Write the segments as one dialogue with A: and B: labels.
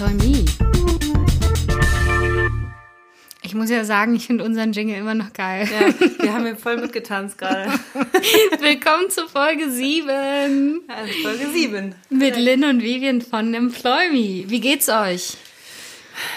A: Employee. Ich muss ja sagen, ich finde unseren Jingle immer noch geil.
B: Ja, wir haben hier voll mitgetanzt gerade.
A: Willkommen zu Folge 7.
B: Also Folge 7.
A: Mit Lynn und Vivian von Employ Me. Wie geht's euch?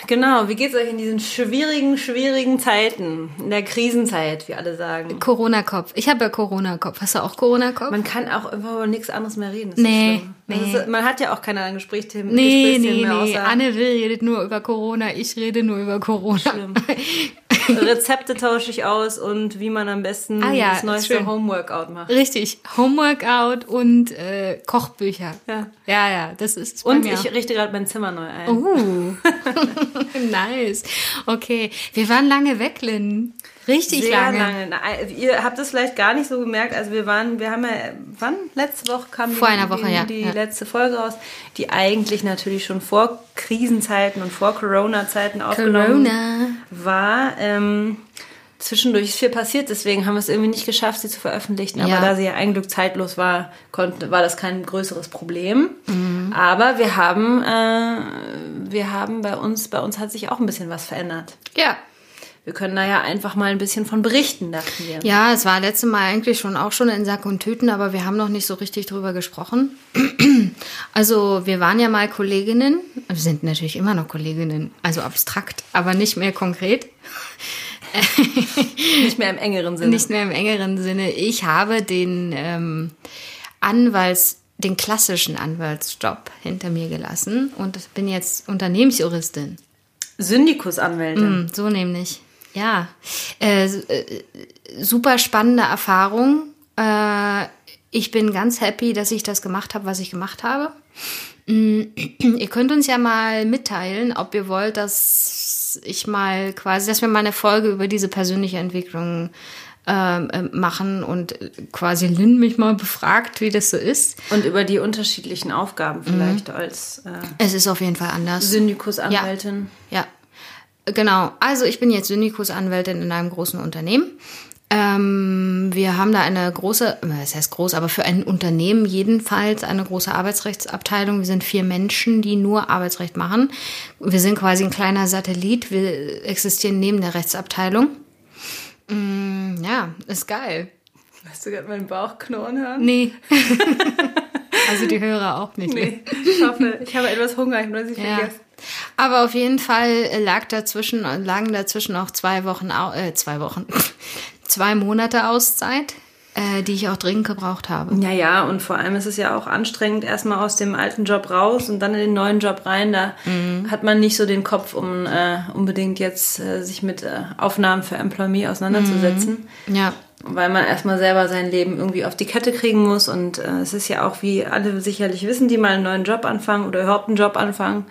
B: Genau, wie geht's euch in diesen schwierigen, schwierigen Zeiten? In der Krisenzeit, wie alle sagen.
A: Corona-Kopf. Ich habe ja Corona-Kopf. Hast du auch Corona-Kopf?
B: Man kann auch über nichts anderes mehr reden. Das
A: Nee, nee.
B: Das ist, man hat ja auch keine Gesprächsthemen.
A: Nee,
B: Gesprächsthemen
A: nee,
B: mehr
A: nee.
B: außer
A: Anne Will redet nur über Corona, ich rede nur über Corona.
B: Schlimm. Rezepte tausche ich aus und wie man am besten
A: Ah ja,
B: das neueste
A: schön.
B: Homeworkout macht.
A: Richtig. Homeworkout und äh, Kochbücher.
B: Ja.
A: Ja, ja, das ist
B: Und ich richte gerade mein Zimmer neu ein.
A: Uh, nice. Okay, wir waren lange weg, Lynn. Richtig
B: Sehr
A: lange.
B: lange. Na, Ihr habt es vielleicht gar nicht so gemerkt. Also wir waren, wir haben ja, wann? Letzte Woche kam
A: Vor
B: die,
A: einer Woche,
B: die,
A: ja,
B: die
A: ja.
B: letzte Folge raus, die eigentlich natürlich schon vor Krisenzeiten und vor Corona-Zeiten aufgenommen
A: Corona.
B: war. Ähm, zwischendurch ist viel passiert, deswegen haben wir es irgendwie nicht geschafft, sie zu veröffentlichen. Aber
A: Ja.
B: da sie ja ein Glück zeitlos war, konnte, war das kein größeres Problem.
A: Mhm.
B: Aber wir haben, äh, wir haben bei uns, bei uns hat sich auch ein bisschen was verändert.
A: Ja.
B: Wir können da ja einfach mal ein bisschen von berichten, dachten wir.
A: Ja, es war letzte Mal eigentlich schon auch schon in Sack und Tüten, aber wir haben noch nicht so richtig drüber gesprochen. Also wir waren ja mal Kolleginnen, wir sind natürlich immer noch Kolleginnen, also abstrakt, aber nicht mehr konkret.
B: Nicht mehr im engeren Sinne.
A: Nicht mehr im engeren Sinne. Ich habe den ähm, Anwalts, den klassischen Anwaltsjob hinter mir gelassen und bin jetzt Unternehmensjuristin.
B: Syndikusanwältin.
A: Hm, so nämlich. Ja. Äh, äh, super spannende Erfahrung. Äh, ich bin ganz happy, dass ich das gemacht habe, was ich gemacht habe. Mm, Ihr könnt uns ja mal mitteilen, ob ihr wollt, dass ich mal quasi, dass wir mal eine Folge über diese persönliche Entwicklung ähm, äh, machen und quasi Lynn mich mal befragt, wie das so ist.
B: Und über die unterschiedlichen Aufgaben vielleicht
A: Mhm.
B: als äh,
A: Es ist auf jeden Fall anders.
B: Syndikusanwältin.
A: Ja, genau. Also ich bin jetzt Syndikusanwältin in einem großen Unternehmen. Ähm, wir haben da eine große, das heißt groß, aber für ein Unternehmen jedenfalls eine große Arbeitsrechtsabteilung. Wir sind vier Menschen, die nur Arbeitsrecht machen. Wir sind quasi ein kleiner Satellit. Wir existieren neben der Rechtsabteilung. Mm, ja, ist geil.
B: Hast du gerade meinen Bauch knurren hören?
A: Nee. also die Hörer auch nicht.
B: Nee, ich hoffe, ich habe etwas Hunger, ich habe das nicht
A: Ja.
B: vergessen.
A: Aber auf jeden Fall lag dazwischen, lagen dazwischen auch zwei Wochen, äh, zwei Wochen, zwei Monate Auszeit, äh, die ich auch dringend gebraucht habe.
B: Ja, ja, und vor allem ist es ja auch anstrengend, erstmal aus dem alten Job raus und dann in den neuen Job rein. Da
A: Mhm.
B: hat man nicht so den Kopf, um äh, unbedingt jetzt äh, sich mit äh, Aufnahmen für Employee auseinanderzusetzen.
A: Ja,
B: weil man erstmal selber sein Leben irgendwie auf die Kette kriegen muss. Und äh, es ist ja auch, wie alle sicherlich wissen, die mal einen neuen Job anfangen oder überhaupt einen Job anfangen,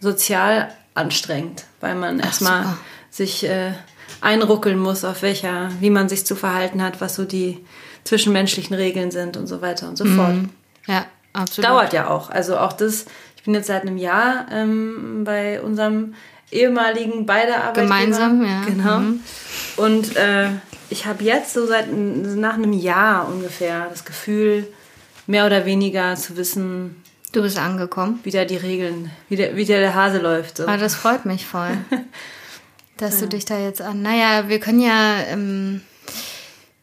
B: sozial anstrengend, weil man erstmal sich äh, einruckeln muss, auf welcher, wie man sich zu verhalten hat, was so die zwischenmenschlichen Regeln sind und so weiter und so fort.
A: ja, absolut.
B: Dauert ja auch. Also auch das, ich bin jetzt seit einem Jahr ähm, bei unserem ehemaligen beide Arbeitgeber.
A: Gemeinsam, ja.
B: Genau.
A: Mhm.
B: Und äh, ich habe jetzt so seit nach einem Jahr ungefähr das Gefühl, mehr oder weniger zu wissen,
A: Du bist angekommen.
B: wie da die Regeln, wie der, wie der, Hase läuft. So.
A: Aber das freut mich voll, dass du dich da jetzt an. Naja, wir können ja ähm,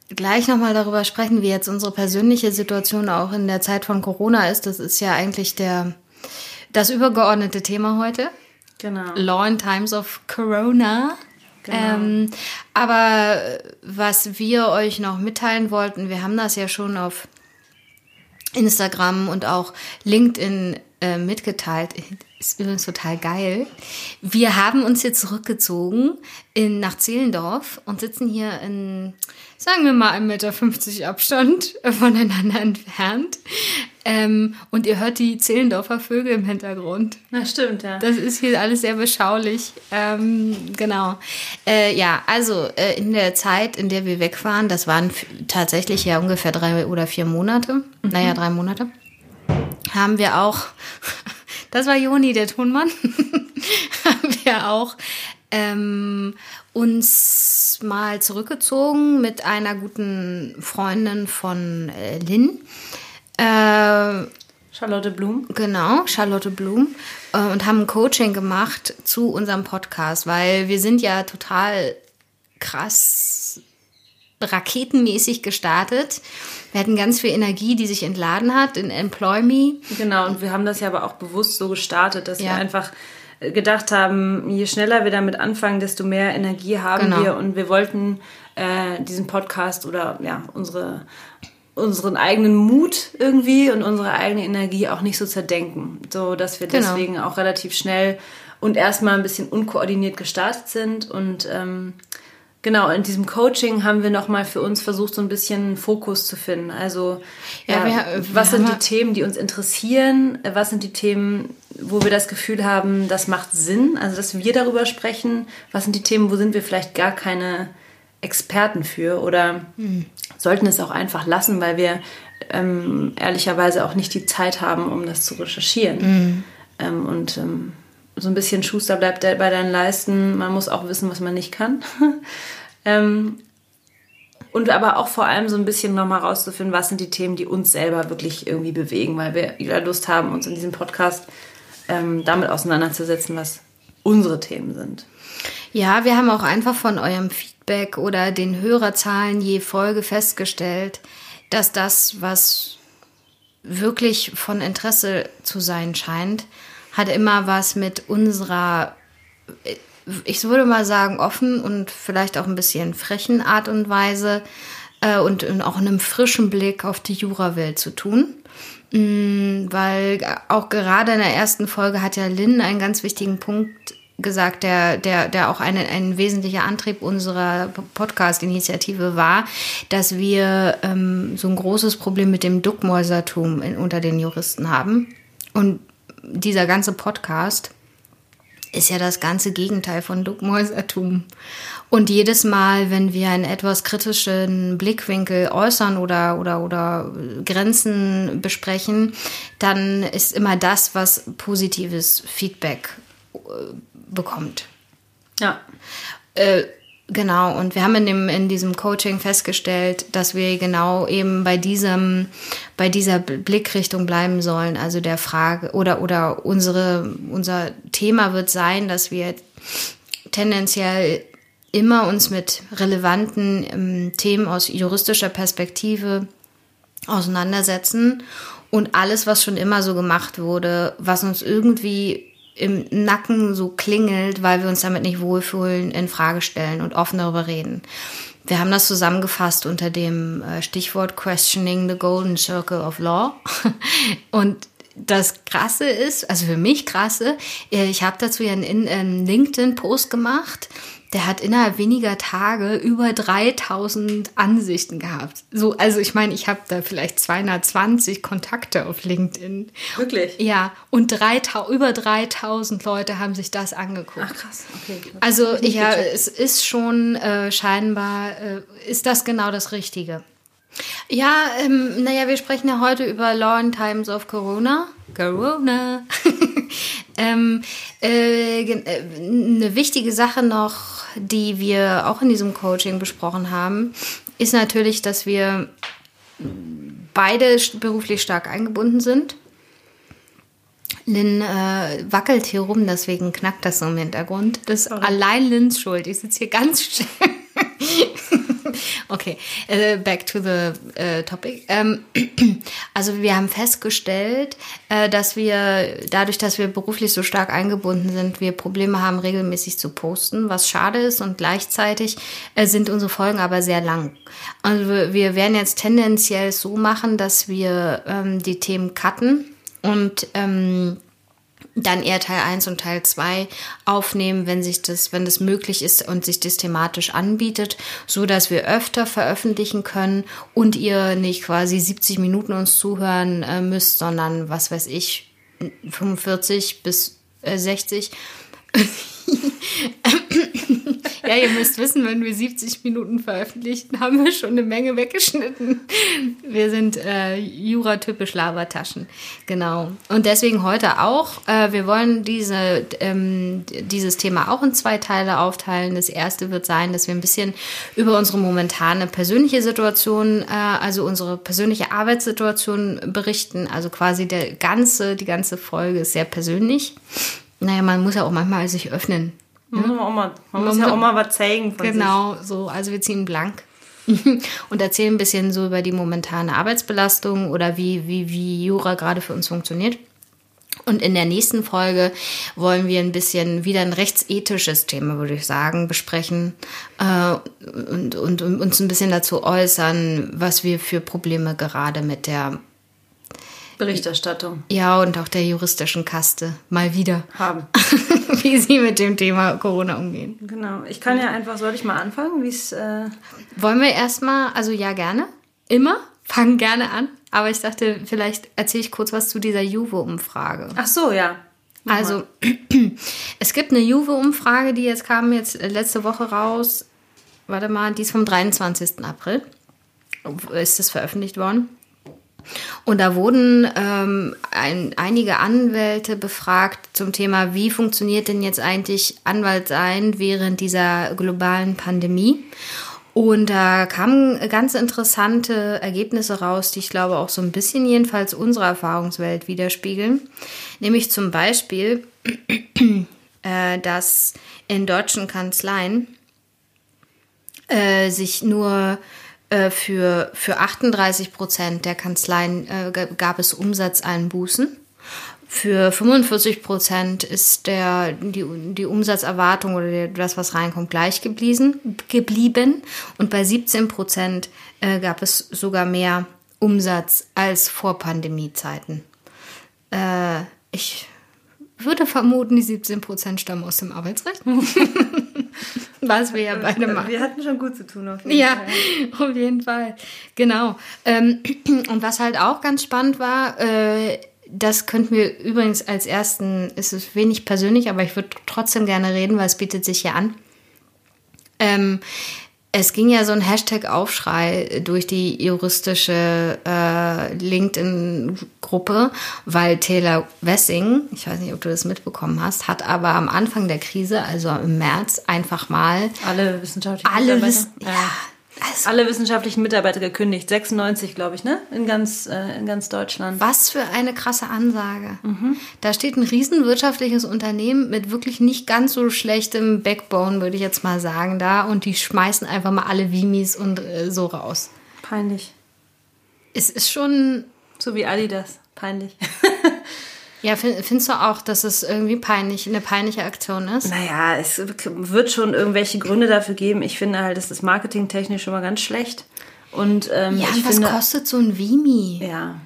A: gleich nochmal darüber sprechen, wie jetzt unsere persönliche Situation auch in der Zeit von Corona ist. Das ist ja eigentlich der, das übergeordnete Thema heute.
B: Genau.
A: Law in Times of Corona.
B: Genau.
A: Ähm, aber was wir euch noch mitteilen wollten, wir haben das ja schon auf Instagram und auch LinkedIn äh, mitgeteilt. Ist übrigens total geil. Wir haben uns hier zurückgezogen in, nach Zehlendorf und sitzen hier in, sagen wir mal, 1,50 Meter Abstand voneinander entfernt. Ähm, und ihr hört die Zehlendorfer Vögel im Hintergrund.
B: Na, stimmt, ja.
A: Das ist hier alles sehr beschaulich. Ähm, genau. Äh, ja, also äh, in der Zeit, in der wir weg waren, das waren tatsächlich ja ungefähr drei oder vier Monate, naja, drei Monate, haben wir auch, das war Joni, der Tonmann, haben wir auch ähm, uns mal zurückgezogen mit einer guten Freundin von äh, Lynn. Äh,
B: Charlotte Blum.
A: Genau, Charlotte Blum. Äh, und haben ein Coaching gemacht zu unserem Podcast, weil wir sind ja total krass raketenmäßig gestartet. Wir hatten ganz viel Energie, die sich entladen hat in Employ Me.
B: Genau, und wir haben das ja aber auch bewusst so gestartet, dass ja. wir einfach gedacht haben, je schneller wir damit anfangen, desto mehr Energie haben genau. wir. Und wir wollten äh, diesen Podcast oder ja, unsere, unseren eigenen Mut irgendwie und unsere eigene Energie auch nicht so zerdenken. So dass wir genau. deswegen auch relativ schnell und erstmal ein bisschen unkoordiniert gestartet sind und ähm, Genau, in diesem Coaching haben wir nochmal für uns versucht, so ein bisschen Fokus zu finden. Also, ja, ja wir, wir was sind die Themen, die uns interessieren? Was sind die Themen, wo wir das Gefühl haben, das macht Sinn? Also, dass wir darüber sprechen. Was sind die Themen, wo sind wir vielleicht gar keine Experten für? Oder hm. sollten es auch einfach lassen, weil wir ähm, ehrlicherweise auch nicht die Zeit haben, um das zu recherchieren. Hm. Ähm, und ähm, so ein bisschen Schuster bleibt bei deinen Leisten. Man muss auch wissen, was man nicht kann. ähm, und aber auch vor allem so ein bisschen nochmal rauszufinden, was sind die Themen, die uns selber wirklich irgendwie bewegen, weil wir wieder Lust haben, uns in diesem Podcast ähm, damit auseinanderzusetzen, was unsere Themen sind.
A: Ja, wir haben auch einfach von eurem Feedback oder den Hörerzahlen je Folge festgestellt, dass das, was wirklich von Interesse zu sein scheint, hat immer was mit unserer, ich würde mal sagen, offen und vielleicht auch ein bisschen frechen Art und Weise äh, und, und auch einem frischen Blick auf die Jurawelt zu tun. Mm, weil auch gerade in der ersten Folge hat ja Lynn einen ganz wichtigen Punkt gesagt, der, der, der auch eine, ein wesentlicher Antrieb unserer Podcast-Initiative war, dass wir ähm, so ein großes Problem mit dem Duckmäusertum in, unter den Juristen haben. Und dieser ganze Podcast ist ja das ganze Gegenteil von Duckmäusertum. Und jedes Mal, wenn wir einen etwas kritischen Blickwinkel äußern oder, oder, oder Grenzen besprechen, dann ist immer das, was positives Feedback äh, bekommt.
B: Ja.
A: Äh, Genau, und wir haben in, dem, in diesem Coaching festgestellt, dass wir genau eben bei diesem, bei dieser Blickrichtung bleiben sollen, also der Frage, oder, oder unsere, unser Thema wird sein, dass wir tendenziell immer uns mit relevanten ähm, Themen aus juristischer Perspektive auseinandersetzen und alles, was schon immer so gemacht wurde, was uns irgendwie im Nacken so klingelt, weil wir uns damit nicht wohlfühlen, in Frage stellen und offen darüber reden. Wir haben das zusammengefasst unter dem äh, Stichwort Questioning the Golden Circle of Law. Und das Krasse ist, also für mich krasse, äh, ich habe dazu ja einen LinkedIn-Post gemacht der hat innerhalb weniger Tage über 3000 Ansichten gehabt. So, also ich meine, ich habe da vielleicht 220 Kontakte auf LinkedIn.
B: Wirklich?
A: Ja, und 3000, über 3000 Leute haben sich das angeguckt.
B: Ach krass, okay.
A: Also ja, es ist schon äh, scheinbar, äh, ist das genau das Richtige. Ja, ähm, naja, wir sprechen ja heute über Law in Times of Corona. Corona. ähm, äh, äh, eine wichtige Sache noch, die wir auch in diesem Coaching besprochen haben, ist natürlich, dass wir beide beruflich stark eingebunden sind. Lynn äh, wackelt hier rum, deswegen knackt das so im Hintergrund. Das ist Sorry. allein Lynns Schuld. Ich sitze hier ganz still. okay, uh, back to the uh, topic. Ähm, also wir haben festgestellt, äh, dass wir dadurch, dass wir beruflich so stark eingebunden sind, wir Probleme haben, regelmäßig zu posten, was schade ist und gleichzeitig äh, sind unsere Folgen aber sehr lang. Also wir werden jetzt tendenziell so machen, dass wir ähm, die Themen cutten und ähm, dann eher Teil 1 und Teil 2 aufnehmen, wenn sich das, wenn das möglich ist und sich das thematisch anbietet, so dass wir öfter veröffentlichen können und ihr nicht quasi 70 Minuten uns zuhören äh, müsst, sondern was weiß ich, 45 bis äh, 60. Ja, ihr müsst wissen, wenn wir 70 Minuten veröffentlichten, haben wir schon eine Menge weggeschnitten. Wir sind äh, Jura-typisch Labertaschen. Genau. Und deswegen heute auch. Äh, wir wollen diese, ähm, dieses Thema auch in zwei Teile aufteilen. Das erste wird sein, dass wir ein bisschen über unsere momentane persönliche Situation, äh, also unsere persönliche Arbeitssituation berichten. Also quasi der ganze, die ganze Folge ist sehr persönlich. Naja, man muss ja auch manchmal sich öffnen.
B: Man, muss, auch mal, man muss ja auch mal was zeigen von
A: Genau, so. Also wir ziehen blank und erzählen ein bisschen so über die momentane Arbeitsbelastung oder wie, wie, wie Jura gerade für uns funktioniert. Und in der nächsten Folge wollen wir ein bisschen wieder ein rechtsethisches Thema, würde ich sagen, besprechen äh, und, und, und uns ein bisschen dazu äußern, was wir für Probleme gerade mit der
B: Berichterstattung.
A: Ja, und auch der juristischen Kaste mal wieder
B: haben.
A: wie sie mit dem Thema Corona umgehen.
B: Genau. Ich kann ja einfach, soll ich mal anfangen, wie es. Äh
A: Wollen wir erstmal, also ja, gerne. Immer. Fangen gerne an. Aber ich dachte, vielleicht erzähle ich kurz was zu dieser Juve-Umfrage.
B: Ach so, ja.
A: Mach also, es gibt eine Juve-Umfrage, die jetzt kam jetzt letzte Woche raus. Warte mal, die ist vom 23. April. Ist das veröffentlicht worden? Und da wurden ähm, ein, einige Anwälte befragt zum Thema, wie funktioniert denn jetzt eigentlich Anwalt sein während dieser globalen Pandemie. Und da kamen ganz interessante Ergebnisse raus, die ich glaube auch so ein bisschen jedenfalls unsere Erfahrungswelt widerspiegeln. Nämlich zum Beispiel, äh, dass in deutschen Kanzleien äh, sich nur für, für 38 Prozent der Kanzleien äh, gab es Umsatzeinbußen. Für 45 Prozent ist der, die, die Umsatzerwartung oder das, was reinkommt, gleich geblieben. geblieben. Und bei 17 Prozent äh, gab es sogar mehr Umsatz als vor Pandemiezeiten. Äh, ich würde vermuten, die 17 Prozent stammen aus dem Arbeitsrecht. Was wir ja beide machen.
B: Wir hatten schon gut zu tun, auf jeden
A: ja,
B: Fall.
A: auf jeden Fall. Genau. Ähm, und was halt auch ganz spannend war, äh, das könnten wir übrigens als ersten, es ist wenig persönlich, aber ich würde trotzdem gerne reden, weil es bietet sich hier an. Ähm, es ging ja so ein Hashtag-Aufschrei durch die juristische äh, LinkedIn-Gruppe, weil Taylor Wessing, ich weiß nicht, ob du das mitbekommen hast, hat aber am Anfang der Krise, also im März, einfach mal
B: alle wissenschaftlichen
A: alle
B: Mitarbeiter,
A: wiss
B: ja.
A: ja,
B: also, alle wissenschaftlichen Mitarbeiter gekündigt. 96, glaube ich, ne? In ganz, äh, in ganz Deutschland.
A: Was für eine krasse Ansage. Mhm. Da steht ein riesen wirtschaftliches Unternehmen mit wirklich nicht ganz so schlechtem Backbone, würde ich jetzt mal sagen, da und die schmeißen einfach mal alle Vimis und äh, so raus.
B: Peinlich.
A: Es ist schon.
B: So wie Adidas. Peinlich.
A: Ja, findest du auch, dass es irgendwie peinlich, eine peinliche Aktion ist?
B: Naja, es wird schon irgendwelche Gründe dafür geben. Ich finde halt, das ist marketingtechnisch schon mal ganz schlecht. Und, ähm,
A: ja,
B: ich
A: was
B: finde,
A: kostet so ein Vimi?
B: Ja,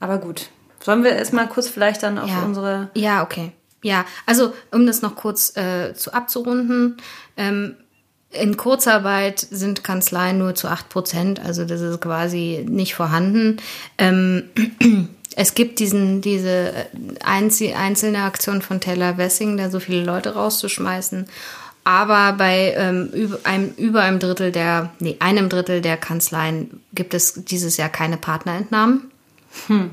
B: aber gut. Sollen wir erstmal kurz vielleicht dann auf
A: ja.
B: unsere...
A: Ja, okay. Ja, also um das noch kurz äh, zu abzurunden, ähm, in Kurzarbeit sind Kanzleien nur zu 8 Prozent, also das ist quasi nicht vorhanden. Ähm, es gibt diesen, diese einzelne Aktion von Taylor Wessing, da so viele Leute rauszuschmeißen. Aber bei ähm, über, einem, über einem Drittel der, nee, einem Drittel der Kanzleien gibt es dieses Jahr keine Partnerentnahmen. Hm.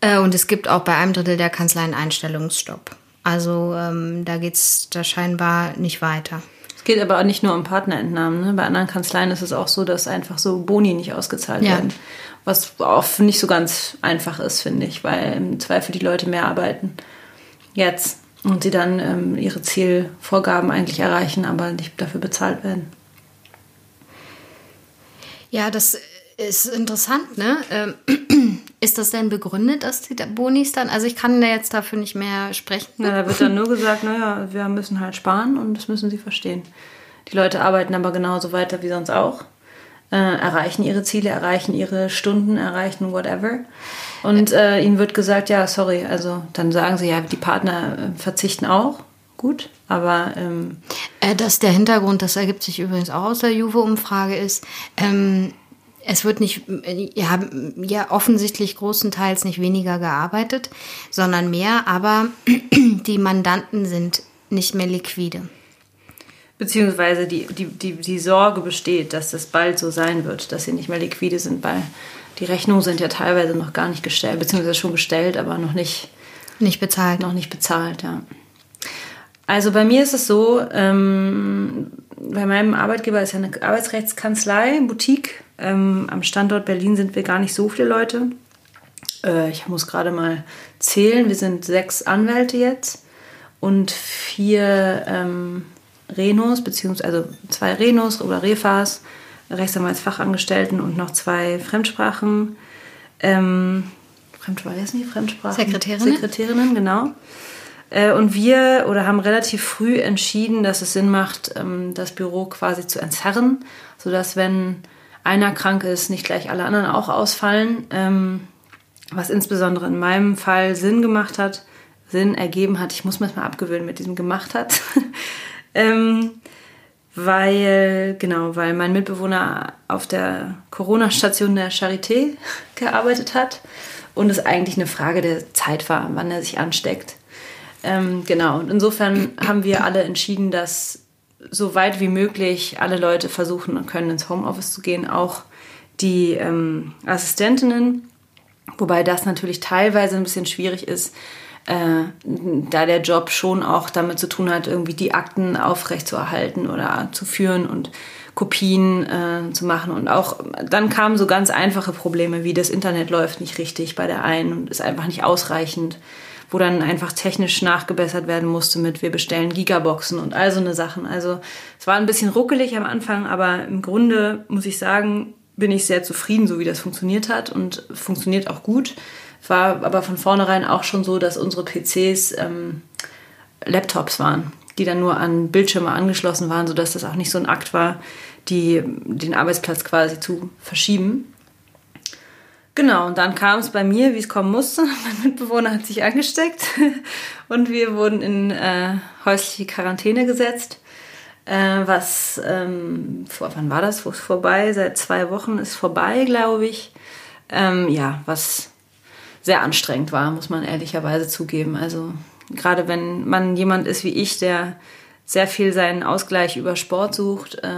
A: Äh, und es gibt auch bei einem Drittel der Kanzleien Einstellungsstopp. Also ähm, da geht es da scheinbar nicht weiter.
B: Es geht aber auch nicht nur um Partnerentnahmen. Ne? Bei anderen Kanzleien ist es auch so, dass einfach so Boni nicht ausgezahlt
A: Ja.
B: werden. Was auch nicht so ganz einfach ist, finde ich, weil im Zweifel die Leute mehr arbeiten jetzt und sie dann ähm, ihre Zielvorgaben eigentlich erreichen, aber nicht dafür bezahlt werden.
A: Ja, das ist interessant, ne? Ähm, Ist das denn begründet, dass die Bonis dann, also ich kann da jetzt dafür nicht mehr sprechen.
B: Na, da wird dann nur gesagt, naja, wir müssen halt sparen und das müssen sie verstehen. Die Leute arbeiten aber genauso weiter wie sonst auch, äh, erreichen ihre Ziele, erreichen ihre Stunden, erreichen whatever. Und äh, ihnen wird gesagt, ja, sorry, also dann sagen sie, ja, die Partner äh, verzichten auch. Gut, aber ähm,
A: Äh, dass der Hintergrund, das ergibt sich übrigens auch aus der Juve-Umfrage, ist, ähm, es wird nicht, äh, ja, ja, offensichtlich großenteils nicht weniger gearbeitet, sondern mehr, aber die Mandanten sind nicht mehr liquide.
B: Beziehungsweise die, die, die, die Sorge besteht, dass das bald so sein wird, dass sie nicht mehr liquide sind, weil die Rechnungen sind ja teilweise noch gar nicht gestellt, beziehungsweise schon gestellt, aber noch nicht,
A: nicht bezahlt.
B: Noch nicht bezahlt, ja. Also bei mir ist es so, ähm, bei meinem Arbeitgeber ist ja eine Arbeitsrechtskanzlei, Boutique. Ähm, am Standort Berlin sind wir gar nicht so viele Leute. Äh, ich muss gerade mal zählen. Wir sind sechs Anwälte jetzt und vier ähm, Renos, beziehungsweise also zwei Renos oder Refas, Rechtsanwaltsfachangestellten und noch zwei Fremdsprachen. Ähm, Fremdsprache ist nicht Fremdsprachen.
A: Sekretärinnen.
B: Sekretärinnen, genau. Äh, und wir oder haben relativ früh entschieden, dass es Sinn macht, ähm, das Büro quasi zu entzerren, sodass wenn einer krank ist, nicht gleich alle anderen auch ausfallen. Ähm, was insbesondere in meinem Fall Sinn gemacht hat, Sinn ergeben hat. Ich muss mir das mal abgewöhnen mit diesem gemacht hat. ähm, weil, genau, weil mein Mitbewohner auf der Corona-Station der Charité gearbeitet hat und es eigentlich eine Frage der Zeit war, wann er sich ansteckt. Ähm, genau, und insofern haben wir alle entschieden, dass so weit wie möglich alle Leute versuchen und können ins Homeoffice zu gehen, auch die ähm, Assistentinnen, wobei das natürlich teilweise ein bisschen schwierig ist, äh, da der Job schon auch damit zu tun hat, irgendwie die Akten aufrechtzuerhalten oder zu führen und Kopien äh, zu machen. Und auch dann kamen so ganz einfache Probleme, wie das Internet läuft nicht richtig bei der einen und ist einfach nicht ausreichend wo dann einfach technisch nachgebessert werden musste mit wir bestellen Gigaboxen und all so eine Sachen. Also es war ein bisschen ruckelig am Anfang, aber im Grunde muss ich sagen, bin ich sehr zufrieden, so wie das funktioniert hat und funktioniert auch gut. War aber von vornherein auch schon so, dass unsere PCs ähm, Laptops waren, die dann nur an Bildschirme angeschlossen waren, sodass das auch nicht so ein Akt war, die, den Arbeitsplatz quasi zu verschieben. Genau, und dann kam es bei mir, wie es kommen musste. Mein Mitbewohner hat sich angesteckt und wir wurden in äh, häusliche Quarantäne gesetzt. Äh, was, ähm, vor, wann war das? Wo ist vorbei? Seit zwei Wochen ist vorbei, glaube ich. Ähm, ja, was sehr anstrengend war, muss man ehrlicherweise zugeben. Also gerade wenn man jemand ist wie ich, der sehr viel seinen Ausgleich über Sport sucht. Äh,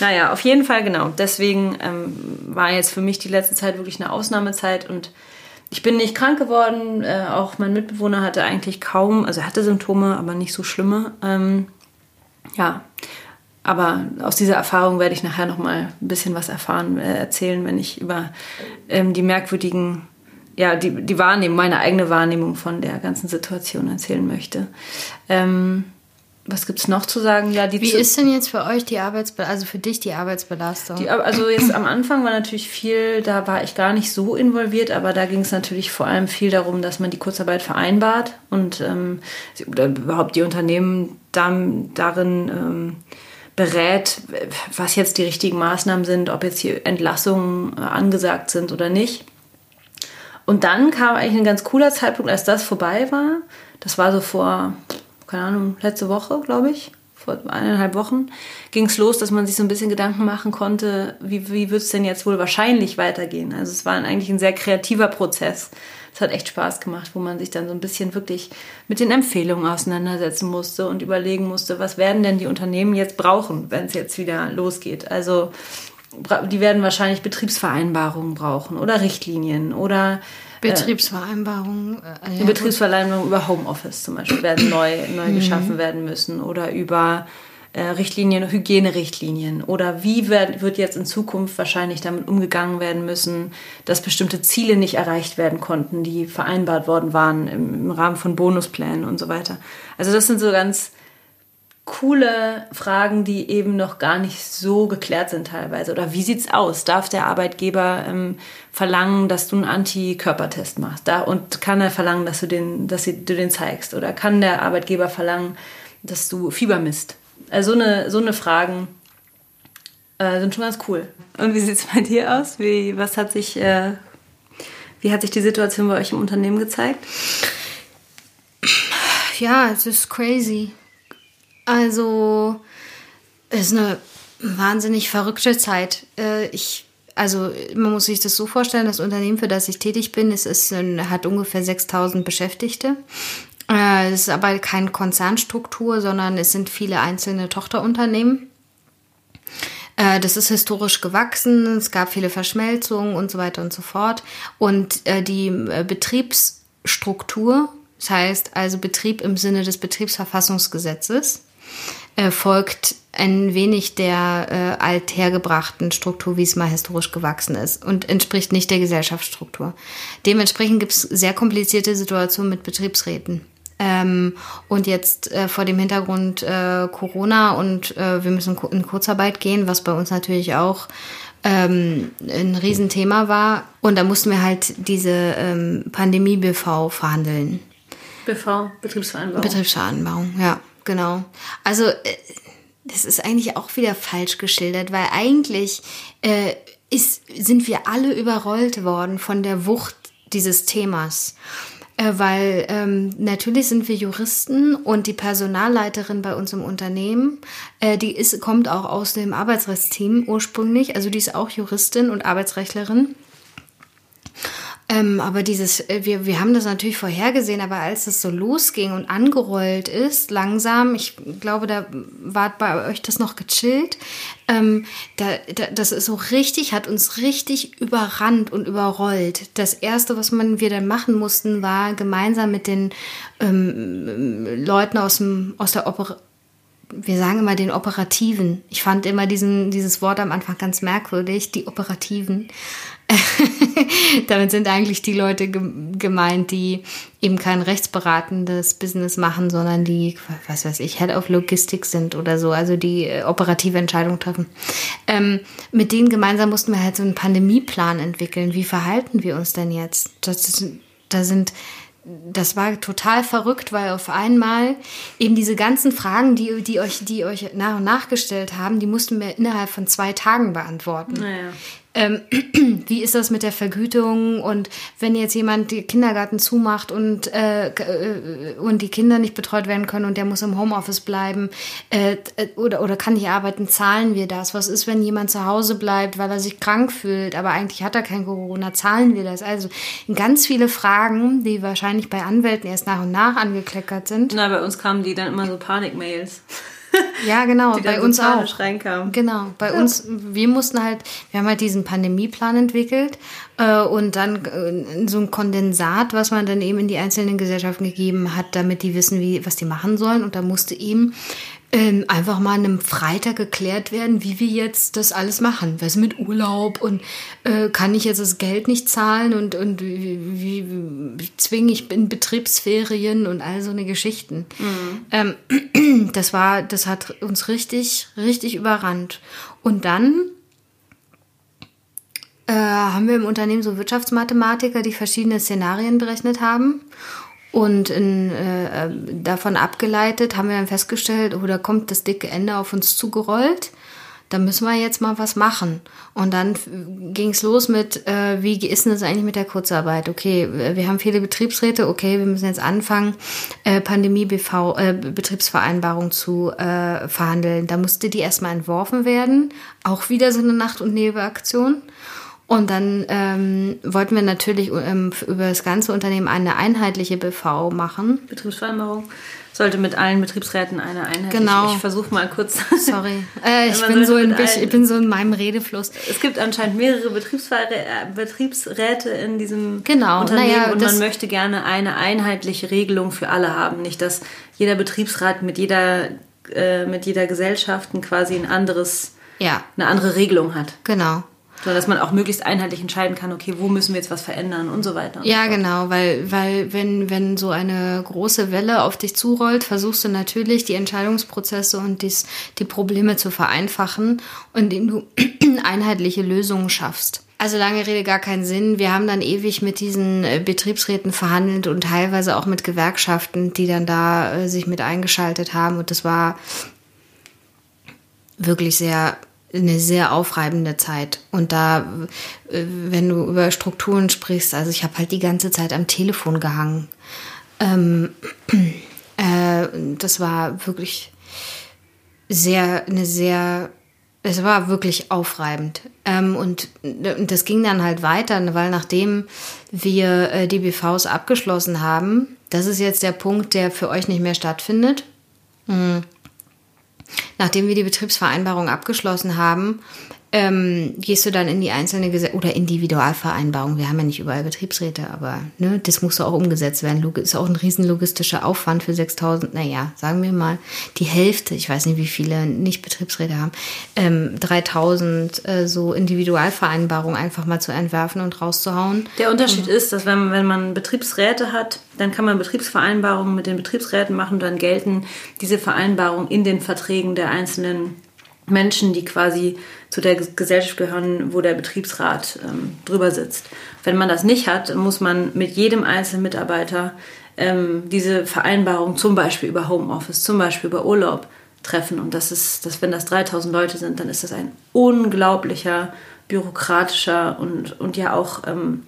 B: naja, auf jeden Fall genau. Deswegen ähm, war jetzt für mich die letzte Zeit wirklich eine Ausnahmezeit und ich bin nicht krank geworden. Äh, auch mein Mitbewohner hatte eigentlich kaum, also er hatte Symptome, aber nicht so schlimme. Ähm, ja, aber aus dieser Erfahrung werde ich nachher noch mal ein bisschen was erfahren, äh, erzählen, wenn ich über ähm, die merkwürdigen ja, die, die Wahrnehmung, meine eigene Wahrnehmung von der ganzen Situation erzählen möchte. Ähm, was gibt es noch zu sagen? Ja,
A: die Wie ist denn jetzt für euch die Arbeitsbelastung, also für dich die Arbeitsbelastung?
B: Die, also jetzt am Anfang war natürlich viel, da war ich gar nicht so involviert, aber da ging es natürlich vor allem viel darum, dass man die Kurzarbeit vereinbart und ähm, oder überhaupt die Unternehmen dann, darin ähm, berät, was jetzt die richtigen Maßnahmen sind, ob jetzt hier Entlassungen äh, angesagt sind oder nicht. Und dann kam eigentlich ein ganz cooler Zeitpunkt, als das vorbei war. Das war so vor keine Ahnung, letzte Woche, glaube ich, vor eineinhalb Wochen, ging es los, dass man sich so ein bisschen Gedanken machen konnte, wie, wie wird es denn jetzt wohl wahrscheinlich weitergehen. Also es war eigentlich ein sehr kreativer Prozess. Es hat echt Spaß gemacht, wo man sich dann so ein bisschen wirklich mit den Empfehlungen auseinandersetzen musste und überlegen musste, was werden denn die Unternehmen jetzt brauchen, wenn es jetzt wieder losgeht. Also die werden wahrscheinlich Betriebsvereinbarungen brauchen oder Richtlinien oder
A: Betriebsvereinbarungen.
B: Äh, ja, Betriebsvereinbarungen über Homeoffice zum Beispiel werden neu, neu mhm. geschaffen werden müssen oder über äh, Richtlinien, Hygienerichtlinien oder wie wird, wird jetzt in Zukunft wahrscheinlich damit umgegangen werden müssen, dass bestimmte Ziele nicht erreicht werden konnten, die vereinbart worden waren im, im Rahmen von Bonusplänen und so weiter. Also das sind so ganz coole Fragen, die eben noch gar nicht so geklärt sind teilweise. Oder wie sieht's aus? Darf der Arbeitgeber ähm, verlangen, dass du einen Antikörpertest machst? Da, und kann er verlangen, dass du den, dass du den zeigst? Oder kann der Arbeitgeber verlangen, dass du Fieber misst? Also so eine, so eine Fragen äh, sind schon ganz cool. Und wie sieht's bei dir aus? Wie, was hat sich, äh, wie hat sich die Situation bei euch im Unternehmen gezeigt?
A: Ja, es ist crazy. Also, es ist eine wahnsinnig verrückte Zeit. Äh, ich, also, man muss sich das so vorstellen, das Unternehmen, für das ich tätig bin, es ist hat ungefähr 6000 Beschäftigte. Äh, es ist aber keine Konzernstruktur, sondern es sind viele einzelne Tochterunternehmen. Äh, das ist historisch gewachsen, es gab viele Verschmelzungen und so weiter und so fort. Und die Betriebsstruktur, das heißt also Betrieb im Sinne des Betriebsverfassungsgesetzes, folgt ein wenig der äh, althergebrachten Struktur, wie es mal historisch gewachsen ist und entspricht nicht der Gesellschaftsstruktur. Dementsprechend gibt es sehr komplizierte Situationen mit Betriebsräten. Ähm, und jetzt äh, vor dem Hintergrund äh, Corona und äh, wir müssen in Kurzarbeit gehen, was bei uns natürlich auch ähm, ein Riesenthema war. Und da mussten wir halt diese ähm, Pandemie-BV verhandeln.
B: BV, Betriebsvereinbarung.
A: Betriebsvereinbarung, ja, genau. Also äh, das ist eigentlich auch wieder falsch geschildert, weil eigentlich äh, ist, sind wir alle überrollt worden von der Wucht dieses Themas. Äh, weil ähm, natürlich sind wir Juristen und die Personalleiterin bei uns im Unternehmen, äh, die ist, kommt auch aus dem Arbeitsrechtsteam ursprünglich, also die ist auch Juristin und Arbeitsrechtlerin. Ähm, aber dieses, äh, wir, wir haben das natürlich vorhergesehen, aber als es so losging und angerollt ist, langsam, ich glaube, da war bei euch das noch gechillt, ähm, da, da, das ist so richtig, hat uns richtig überrannt und überrollt. Das erste, was man, wir dann machen mussten, war gemeinsam mit den ähm, Leuten aus, dem, aus der Oper wir sagen immer den Operativen. Ich fand immer diesen, dieses Wort am Anfang ganz merkwürdig, die Operativen. Damit sind eigentlich die Leute gemeint, die eben kein rechtsberatendes Business machen, sondern die, was weiß ich, Head of Logistics sind oder so, also die äh, operative Entscheidungen treffen. Ähm, mit denen gemeinsam mussten wir halt so einen Pandemieplan entwickeln. Wie verhalten wir uns denn jetzt? Das da sind das war total verrückt, weil auf einmal eben diese ganzen Fragen, die, die euch, die euch nach und nach gestellt haben, die mussten wir innerhalb von zwei Tagen beantworten. Naja. Ähm, wie ist das mit der Vergütung und wenn jetzt jemand den Kindergarten zumacht und, äh, äh, und die Kinder nicht betreut werden können und der muss im Homeoffice bleiben äh, äh, oder, oder kann nicht arbeiten, zahlen wir das? Was ist, wenn jemand zu Hause bleibt, weil er sich krank fühlt, aber eigentlich hat er kein Corona, zahlen wir das? Also ganz viele Fragen, die wahrscheinlich bei Anwälten erst nach und nach angekleckert sind.
B: Na, bei uns kamen die dann immer so Panikmails.
A: Ja, genau, bei uns auch. Reinkam. Genau, bei ja. uns, wir mussten halt, wir haben halt diesen Pandemieplan entwickelt äh, und dann äh, so ein Kondensat, was man dann eben in die einzelnen Gesellschaften gegeben hat, damit die wissen, wie, was die machen sollen. Und da musste eben ähm, einfach mal an einem Freitag geklärt werden, wie wir jetzt das alles machen. Was mit Urlaub und äh, kann ich jetzt das Geld nicht zahlen und, und wie, wie, wie zwinge ich in Betriebsferien und all so eine Geschichten. Mhm. Ähm, das war, das hat uns richtig, richtig überrannt. Und dann äh, haben wir im Unternehmen so Wirtschaftsmathematiker, die verschiedene Szenarien berechnet haben. Und in, äh, davon abgeleitet haben wir dann festgestellt, oh, da kommt das dicke Ende auf uns zugerollt. Da müssen wir jetzt mal was machen. Und dann ging es los mit, äh, wie ist denn das eigentlich mit der Kurzarbeit? Okay, wir haben viele Betriebsräte, okay, wir müssen jetzt anfangen, äh, Pandemie-BV, äh, Betriebsvereinbarung zu äh, verhandeln. Da musste die erstmal entworfen werden. Auch wieder so eine Nacht- und Nebelaktion. Und dann ähm, wollten wir natürlich ähm, über das ganze Unternehmen eine einheitliche BV machen.
B: Betriebsvereinbarung sollte mit allen Betriebsräten eine einheitliche. Genau. Ich versuche mal kurz.
A: Sorry, äh, ich, bin so in, ich, bin so in meinem Redefluss.
B: Es gibt anscheinend mehrere äh, Betriebsräte in diesem genau. Unternehmen naja, und man möchte gerne eine einheitliche Regelung für alle haben. Nicht, dass jeder Betriebsrat mit jeder, äh, mit jeder Gesellschaft quasi ein anderes, ja. eine andere Regelung hat.
A: Genau
B: sondern dass man auch möglichst einheitlich entscheiden kann, okay, wo müssen wir jetzt was verändern und so weiter. Und
A: ja,
B: so
A: genau, weil, weil wenn, wenn so eine große Welle auf dich zurollt, versuchst du natürlich die Entscheidungsprozesse und dies, die Probleme zu vereinfachen, indem du einheitliche Lösungen schaffst. Also lange Rede gar keinen Sinn. Wir haben dann ewig mit diesen äh, Betriebsräten verhandelt und teilweise auch mit Gewerkschaften, die dann da äh, sich mit eingeschaltet haben. Und das war wirklich sehr eine sehr aufreibende Zeit. Und da, äh, wenn du über Strukturen sprichst, also ich habe halt die ganze Zeit am Telefon gehangen. Ähm, äh, das war wirklich sehr, eine sehr es war wirklich aufreibend. Ähm, und, und das ging dann halt weiter, weil nachdem wir äh, die BVs abgeschlossen haben, das ist jetzt der Punkt, der für euch nicht mehr stattfindet. Mhm. Nachdem wir die Betriebsvereinbarung abgeschlossen haben, ähm, gehst du dann in die einzelne Gese oder Individualvereinbarung. Wir haben ja nicht überall Betriebsräte, aber ne, das muss auch umgesetzt werden. Log ist auch ein riesen logistischer Aufwand für 6000, naja, sagen wir mal die Hälfte, ich weiß nicht, wie viele nicht Betriebsräte haben, ähm, 3000 äh, so Individualvereinbarungen einfach mal zu entwerfen und rauszuhauen.
B: Der Unterschied mhm. ist, dass wenn, wenn man Betriebsräte hat, dann kann man Betriebsvereinbarungen mit den Betriebsräten machen dann gelten diese Vereinbarungen in den Verträgen der einzelnen Menschen, die quasi zu der Gesellschaft gehören, wo der Betriebsrat ähm, drüber sitzt. Wenn man das nicht hat, muss man mit jedem einzelnen Mitarbeiter ähm, diese Vereinbarung zum Beispiel über Homeoffice, zum Beispiel über Urlaub treffen. Und das ist, dass wenn das 3000 Leute sind, dann ist das ein unglaublicher bürokratischer und, und ja auch ähm,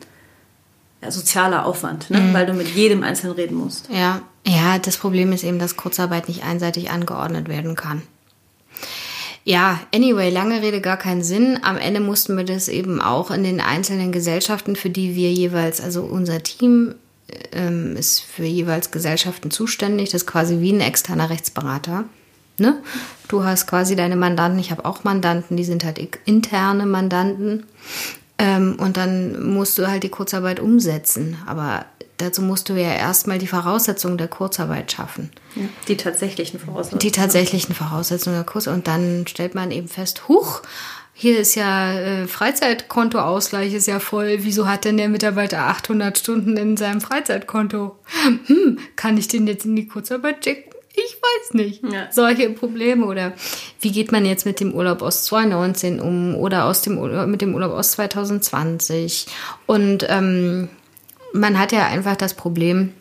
B: ja, sozialer Aufwand, ne? Mhm. weil du mit jedem Einzelnen reden musst.
A: Ja. ja, das Problem ist eben, dass Kurzarbeit nicht einseitig angeordnet werden kann. Ja, anyway, lange Rede, gar keinen Sinn. Am Ende mussten wir das eben auch in den einzelnen Gesellschaften, für die wir jeweils, also unser Team ähm, ist für jeweils Gesellschaften zuständig. Das ist quasi wie ein externer Rechtsberater. Ne? Du hast quasi deine Mandanten, ich habe auch Mandanten, die sind halt interne Mandanten. Ähm, und dann musst du halt die Kurzarbeit umsetzen. Aber dazu musst du ja erstmal die Voraussetzungen der Kurzarbeit schaffen.
B: Ja, die tatsächlichen Voraussetzungen.
A: Die tatsächlichen Voraussetzungen der Kurzarbeit. Und dann stellt man eben fest, huch, hier ist ja äh, Freizeitkontoausgleich ist ja voll. Wieso hat denn der Mitarbeiter 800 Stunden in seinem Freizeitkonto? Hm, kann ich den jetzt in die Kurzarbeit schicken? Ich weiß nicht. Ja. Solche Probleme oder wie geht man jetzt mit dem Urlaub aus 2019 um oder aus dem mit dem Urlaub aus 2020? Und ähm, man hat ja einfach das Problem,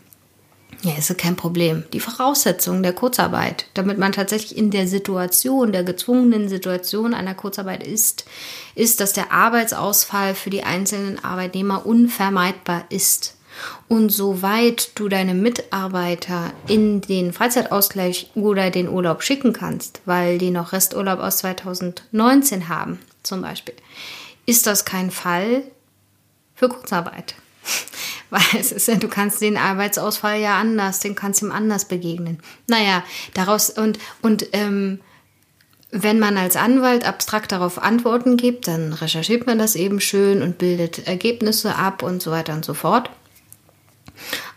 A: ja, ist kein Problem. Die Voraussetzungen der Kurzarbeit, damit man tatsächlich in der Situation, der gezwungenen Situation einer Kurzarbeit ist, ist, dass der Arbeitsausfall für die einzelnen Arbeitnehmer unvermeidbar ist. Und soweit du deine Mitarbeiter in den Freizeitausgleich oder den Urlaub schicken kannst, weil die noch Resturlaub aus 2019 haben, zum Beispiel, ist das kein Fall für Kurzarbeit. Weil es ist ja, du kannst den Arbeitsausfall ja anders, den kannst ihm anders begegnen. Naja, daraus und, und ähm, wenn man als Anwalt abstrakt darauf Antworten gibt, dann recherchiert man das eben schön und bildet Ergebnisse ab und so weiter und so fort.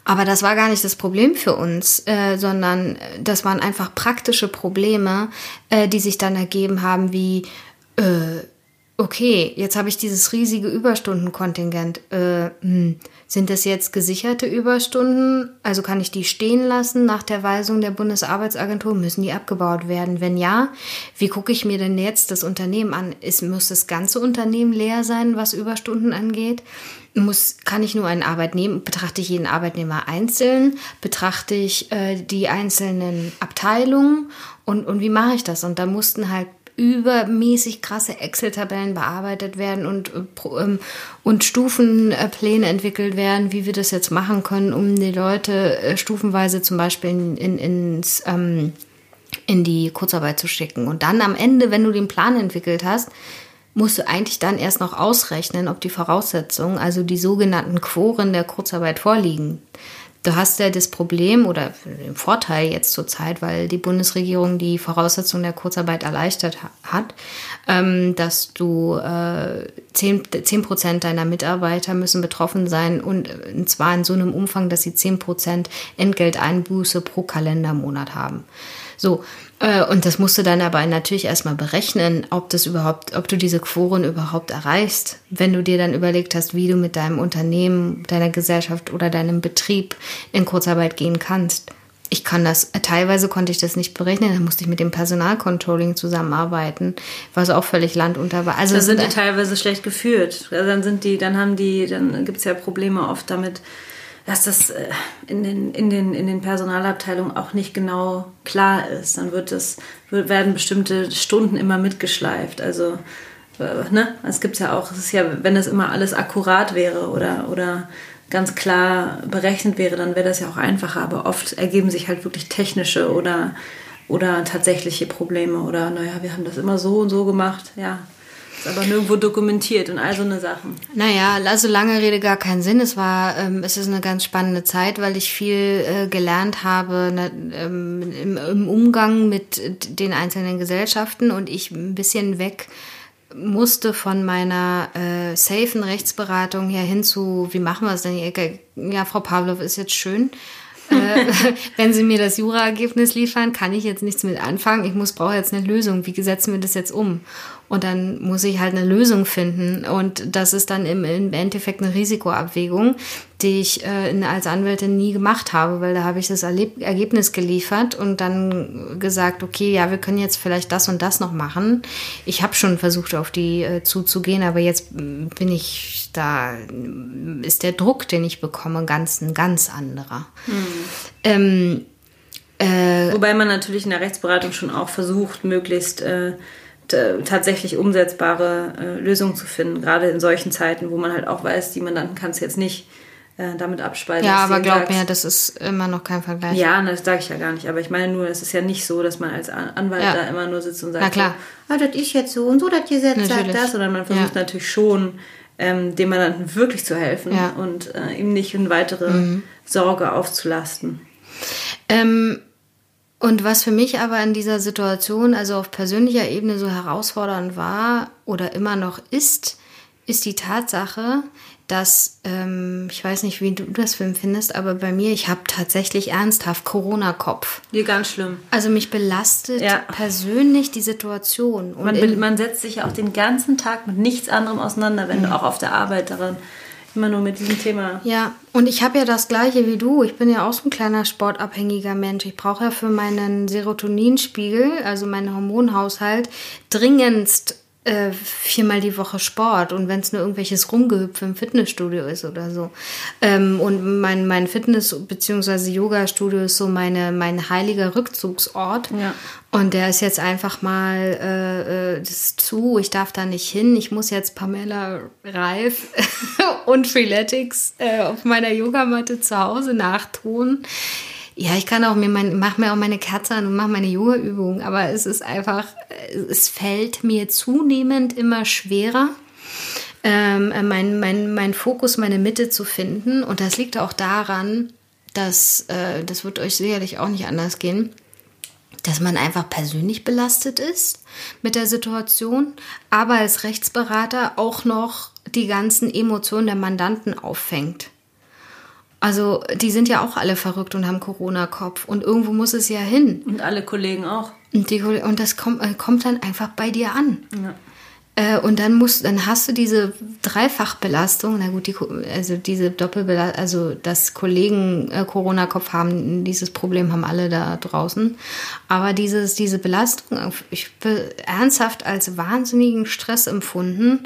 A: Aber das war gar nicht das Problem für uns, äh, sondern das waren einfach praktische Probleme, äh, die sich dann ergeben haben, wie äh, okay, jetzt habe ich dieses riesige Überstundenkontingent. Äh, hm, sind das jetzt gesicherte Überstunden? Also kann ich die stehen lassen nach der Weisung der Bundesarbeitsagentur? Müssen die abgebaut werden? Wenn ja, wie gucke ich mir denn jetzt das Unternehmen an? Ist, muss das ganze Unternehmen leer sein, was Überstunden angeht? Muss, kann ich nur einen Arbeitnehmer, betrachte ich jeden Arbeitnehmer einzeln? Betrachte ich äh, die einzelnen Abteilungen? Und, und wie mache ich das? Und da mussten halt übermäßig krasse Excel-Tabellen bearbeitet werden und, äh, ähm, und Stufenpläne entwickelt werden, wie wir das jetzt machen können, um die Leute äh, stufenweise zum Beispiel in, in, ins, ähm, in die Kurzarbeit zu schicken. Und dann am Ende, wenn du den Plan entwickelt hast, musst du eigentlich dann erst noch ausrechnen, ob die Voraussetzungen, also die sogenannten Quoren der Kurzarbeit vorliegen. Du hast ja das Problem oder den Vorteil jetzt zur Zeit, weil die Bundesregierung die Voraussetzungen der Kurzarbeit erleichtert hat, ähm, dass du äh, 10 Prozent deiner Mitarbeiter müssen betroffen sein und, und äh, zwar in so einem Umfang, dass sie 10 Prozent Entgelteinbuße pro Kalendermonat haben. So, äh, und das musst du dann aber natürlich erstmal berechnen, ob das überhaupt, ob du diese Quoren überhaupt erreichst. Wenn du dir dann überlegt hast, wie du mit deinem Unternehmen, deiner Gesellschaft oder deinem Betrieb in Kurzarbeit gehen kannst. Ich kann das, teilweise konnte ich das nicht berechnen, dann musste ich mit dem Personalcontrolling zusammenarbeiten, was auch völlig landunter war.
B: Also da sind die teilweise schlecht geführt. Also dann sind die, dann haben die, dann gibt es ja Probleme oft damit, dass das äh, in den, in, den, in den Personalabteilungen auch nicht genau klar ist. Dann wird es, werden bestimmte Stunden immer mitgeschleift. Also, äh, ne? Es gibt ja auch, es ist ja, wenn das immer alles akkurat wäre oder, oder ganz klar berechnet wäre, dann wäre das ja auch einfacher. Aber oft ergeben sich halt wirklich technische oder oder tatsächliche Probleme oder naja, wir haben das immer so und so gemacht, ja. Aber nirgendwo dokumentiert und all so eine Sachen.
A: Naja, also lange Rede gar keinen Sinn. Es war, ähm, es ist eine ganz spannende Zeit, weil ich viel äh, gelernt habe ne, ähm, im, im Umgang mit den einzelnen Gesellschaften und ich ein bisschen weg musste von meiner äh, safen Rechtsberatung her hin zu, wie machen wir es denn? Ja, Frau Pavlov ist jetzt schön. äh, wenn Sie mir das Jura-Ergebnis liefern, kann ich jetzt nichts mit anfangen. Ich muss brauche jetzt eine Lösung. Wie setzen wir das jetzt um? Und dann muss ich halt eine Lösung finden. Und das ist dann im, im Endeffekt eine Risikoabwägung, die ich äh, als Anwältin nie gemacht habe, weil da habe ich das Erleb Ergebnis geliefert und dann gesagt, okay, ja, wir können jetzt vielleicht das und das noch machen. Ich habe schon versucht, auf die äh, zuzugehen, aber jetzt bin ich da, ist der Druck, den ich bekomme, ganz ein ganz anderer. Hm. Ähm,
B: äh, Wobei man natürlich in der Rechtsberatung schon auch versucht, möglichst äh, tatsächlich umsetzbare äh, Lösungen zu finden, gerade in solchen Zeiten, wo man halt auch weiß, die Mandanten kann es jetzt nicht äh, damit abspeisen.
A: Ja, aber glaub mir, das ist immer noch kein Vergleich.
B: Ja, das sage ich ja gar nicht. Aber ich meine nur, es ist ja nicht so, dass man als Anwalt ja. da immer nur sitzt und sagt, Na klar. So, ah, das ist jetzt so und so, das Gesetz sagt das, sondern man versucht ja. natürlich schon, ähm, dem Mandanten wirklich zu helfen ja. und äh, ihm nicht eine weitere mhm. Sorge aufzulasten.
A: Ähm, und was für mich aber in dieser Situation, also auf persönlicher Ebene so herausfordernd war oder immer noch ist, ist die Tatsache, dass, ähm, ich weiß nicht, wie du das Film findest, aber bei mir, ich habe tatsächlich ernsthaft Corona-Kopf.
B: Ja, ganz schlimm.
A: Also mich belastet ja. persönlich die Situation.
B: Und man, man setzt sich ja auch den ganzen Tag mit nichts anderem auseinander, wenn mhm. du auch auf der Arbeit daran immer nur mit diesem Thema.
A: Ja, und ich habe ja das gleiche wie du. Ich bin ja auch so ein kleiner sportabhängiger Mensch. Ich brauche ja für meinen Serotoninspiegel, also meinen Hormonhaushalt, dringendst äh, viermal die Woche Sport und wenn es nur irgendwelches Rumgehüpfe im Fitnessstudio ist oder so. Ähm, und mein, mein Fitness- bzw. Yoga-Studio ist so meine, mein heiliger Rückzugsort. Ja. Und der ist jetzt einfach mal äh, äh das zu, ich darf da nicht hin. Ich muss jetzt Pamela Reif und Freeletics äh, auf meiner Yogamatte zu Hause nachtun. Ja, ich kann auch mir mein, mach mir auch meine Kerze an und mache meine Yoga-Übungen, aber es ist einfach, es fällt mir zunehmend immer schwerer, ähm, mein, mein, mein Fokus, meine Mitte zu finden. Und das liegt auch daran, dass, äh, das wird euch sicherlich auch nicht anders gehen, dass man einfach persönlich belastet ist mit der Situation, aber als Rechtsberater auch noch die ganzen Emotionen der Mandanten auffängt. Also die sind ja auch alle verrückt und haben Corona-Kopf und irgendwo muss es ja hin.
B: Und alle Kollegen auch.
A: Und, die, und das kommt, äh, kommt dann einfach bei dir an. Ja. Äh, und dann musst, dann hast du diese Dreifachbelastung, na gut, die, also diese Doppelbelastung, also dass Kollegen äh, Corona-Kopf haben, dieses Problem haben alle da draußen. Aber dieses, diese Belastung, ich habe ernsthaft als wahnsinnigen Stress empfunden,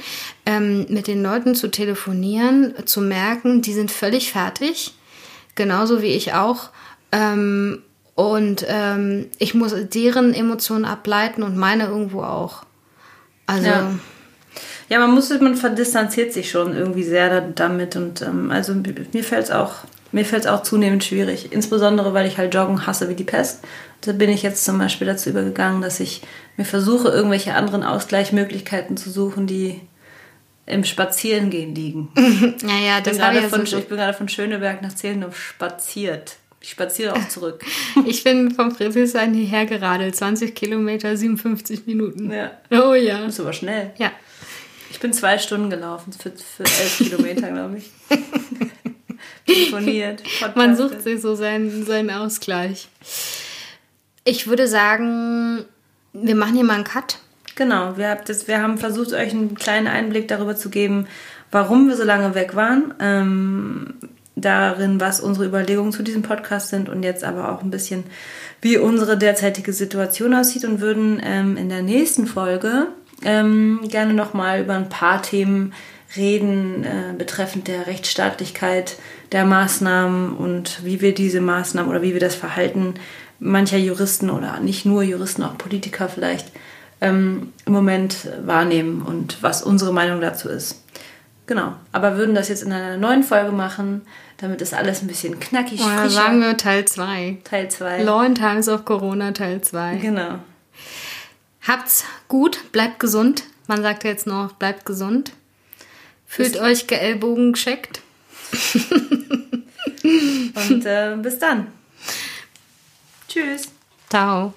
A: ähm, mit den Leuten zu telefonieren, zu merken, die sind völlig fertig, genauso wie ich auch. Ähm, und ähm, ich muss deren Emotionen ableiten und meine irgendwo auch. Also.
B: Ja. ja. man muss, man verdistanziert sich schon irgendwie sehr damit und ähm, also mir fällt es auch, mir fällt auch zunehmend schwierig. Insbesondere, weil ich halt Joggen hasse wie die Pest. Da bin ich jetzt zum Beispiel dazu übergegangen, dass ich mir versuche, irgendwelche anderen Ausgleichsmöglichkeiten zu suchen, die im Spazierengehen liegen.
A: ja, ja, das
B: bin ja von, Ich bin gerade von Schöneberg nach Zehlendorf spaziert. Ich spaziere auch zurück.
A: ich bin vom Friedrichshain hierher geradelt. 20 Kilometer, 57 Minuten.
B: Ja.
A: Oh ja.
B: Das ist aber schnell.
A: Ja.
B: Ich bin zwei Stunden gelaufen für, für elf Kilometer, glaube ich. Telefoniert.
A: Man sucht sich so seinen, seinen Ausgleich. Ich würde sagen, wir machen hier mal einen Cut.
B: Genau, wir, habt das, wir haben versucht, euch einen kleinen Einblick darüber zu geben, warum wir so lange weg waren. Ähm, darin, was unsere Überlegungen zu diesem Podcast sind und jetzt aber auch ein bisschen, wie unsere derzeitige Situation aussieht und würden ähm, in der nächsten Folge ähm, gerne nochmal über ein paar Themen reden äh, betreffend der Rechtsstaatlichkeit der Maßnahmen und wie wir diese Maßnahmen oder wie wir das Verhalten mancher Juristen oder nicht nur Juristen, auch Politiker vielleicht ähm, im Moment wahrnehmen und was unsere Meinung dazu ist. Genau. Aber würden das jetzt in einer neuen Folge machen, damit ist alles ein bisschen knackig.
A: Oder
B: frischer.
A: sagen wir Teil 2.
B: Teil 2.
A: Law Times of Corona Teil 2.
B: Genau.
A: Habt's gut, bleibt gesund. Man sagt jetzt noch, bleibt gesund. Fühlt euch geellbogen gescheckt.
B: Und äh, bis dann. Tschüss.
A: Ciao.